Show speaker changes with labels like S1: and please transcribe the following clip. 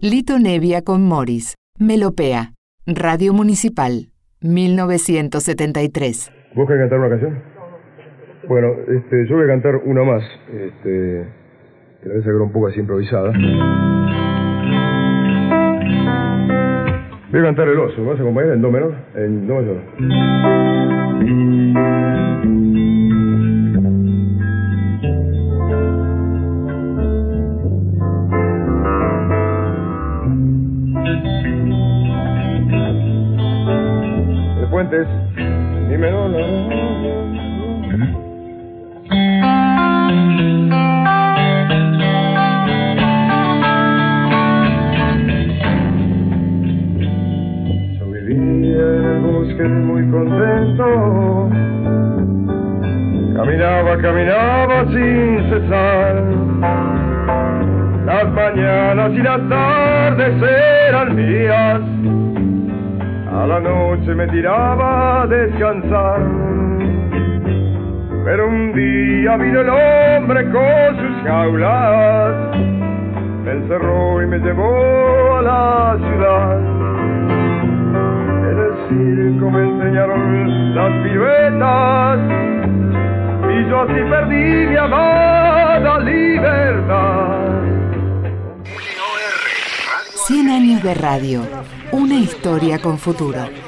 S1: Lito Nevia con Morris. Melopea. Radio Municipal. 1973.
S2: ¿Vos querés cantar una canción? Bueno, este, yo voy a cantar una más. Este, que la voy a sacar un poco así improvisada. Voy a cantar el oso. ¿Me vas a acompañar en do menor? En do mayor. El puente es mi menor. la, la, la. Yo vivía en el bosque muy contento. Caminaba, caminaba sin cesar. Las mañanas y las tardes. A la noche me tiraba a descansar. Pero un día vino el hombre con sus jaulas. Me encerró y me llevó a la ciudad. En el circo me enseñaron las piruetas y yo así perdí mi amada libertad.
S1: 100 años de radio. Una historia con futuro.